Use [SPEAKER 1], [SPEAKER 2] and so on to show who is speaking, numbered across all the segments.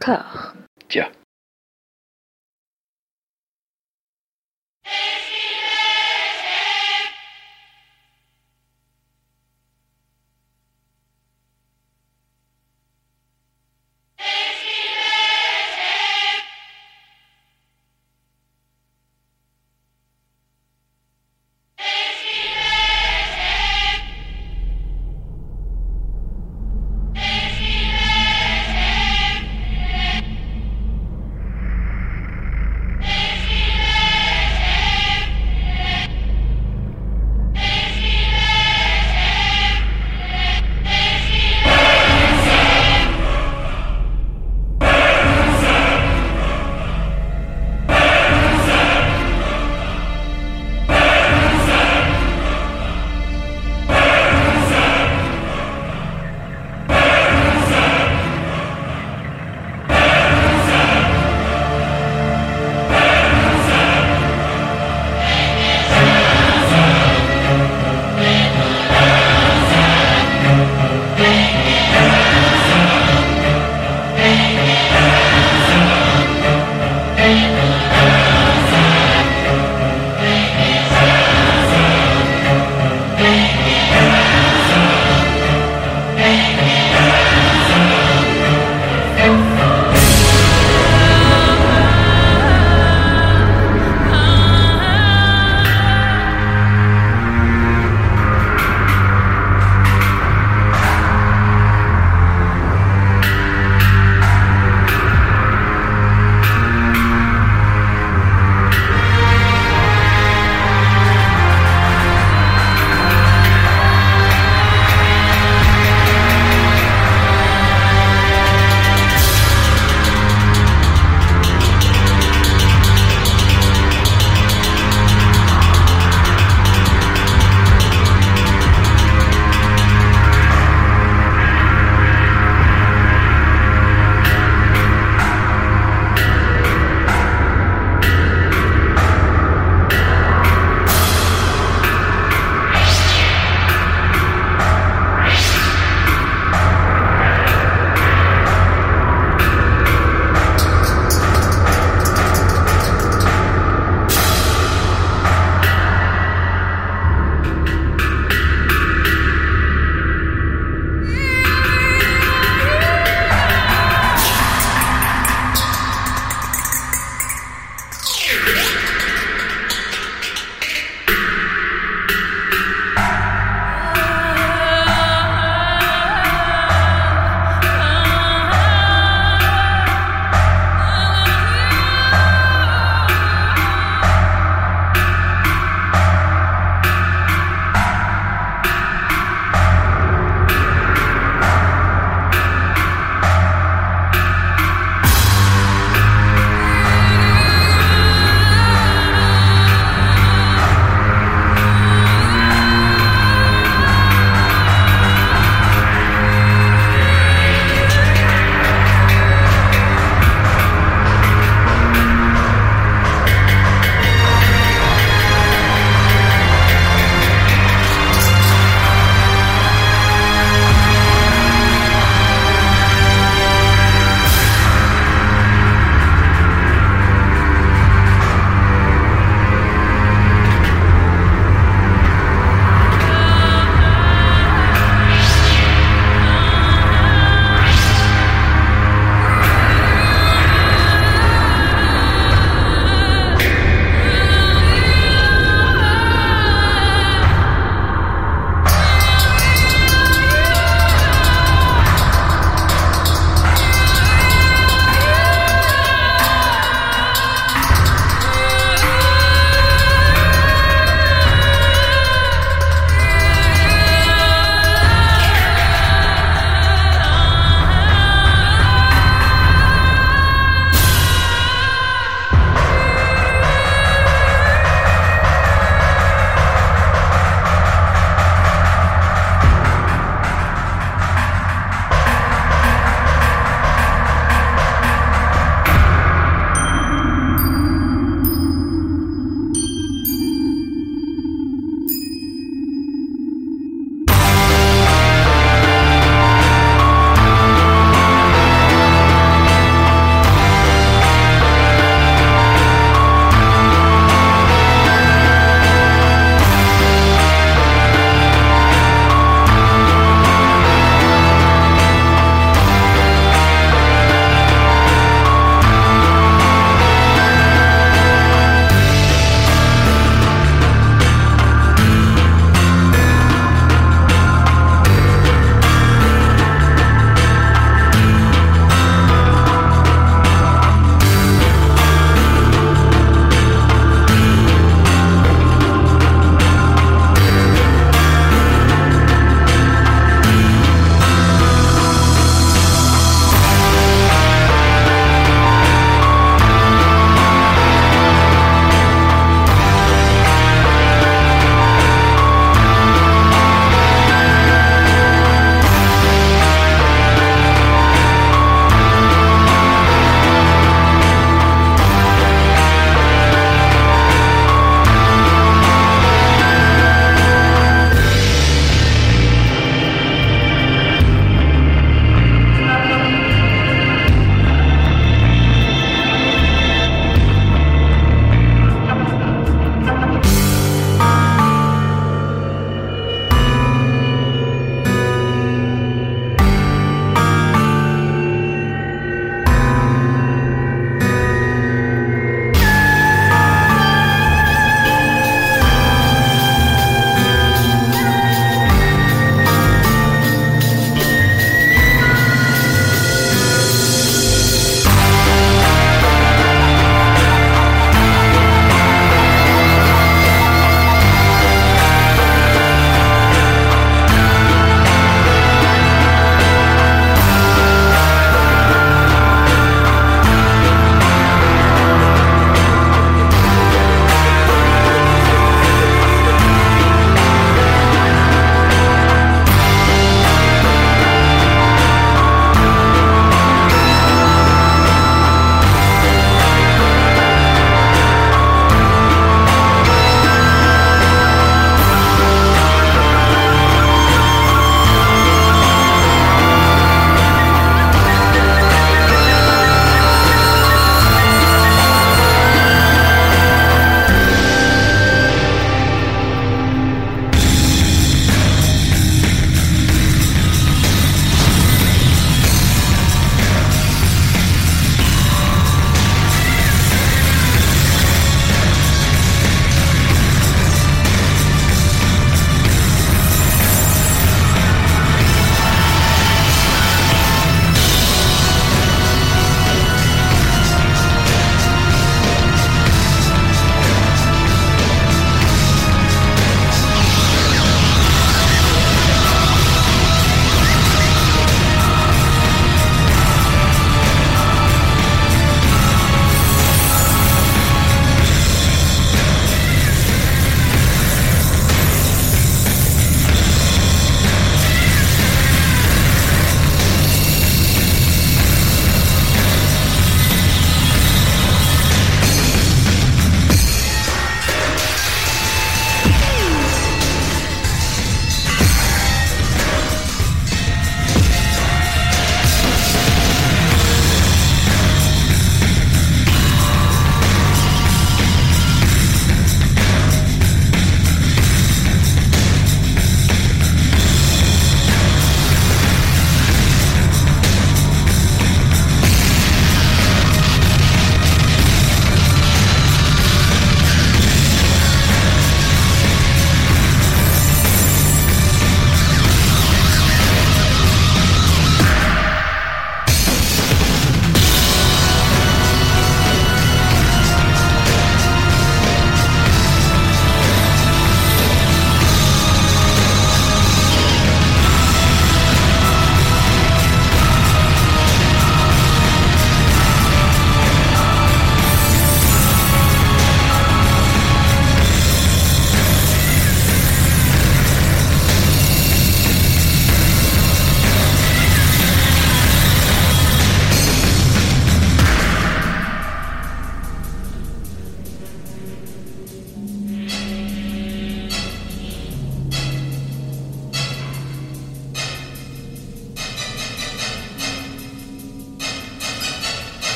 [SPEAKER 1] D'accord.
[SPEAKER 2] Tiens.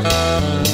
[SPEAKER 1] Música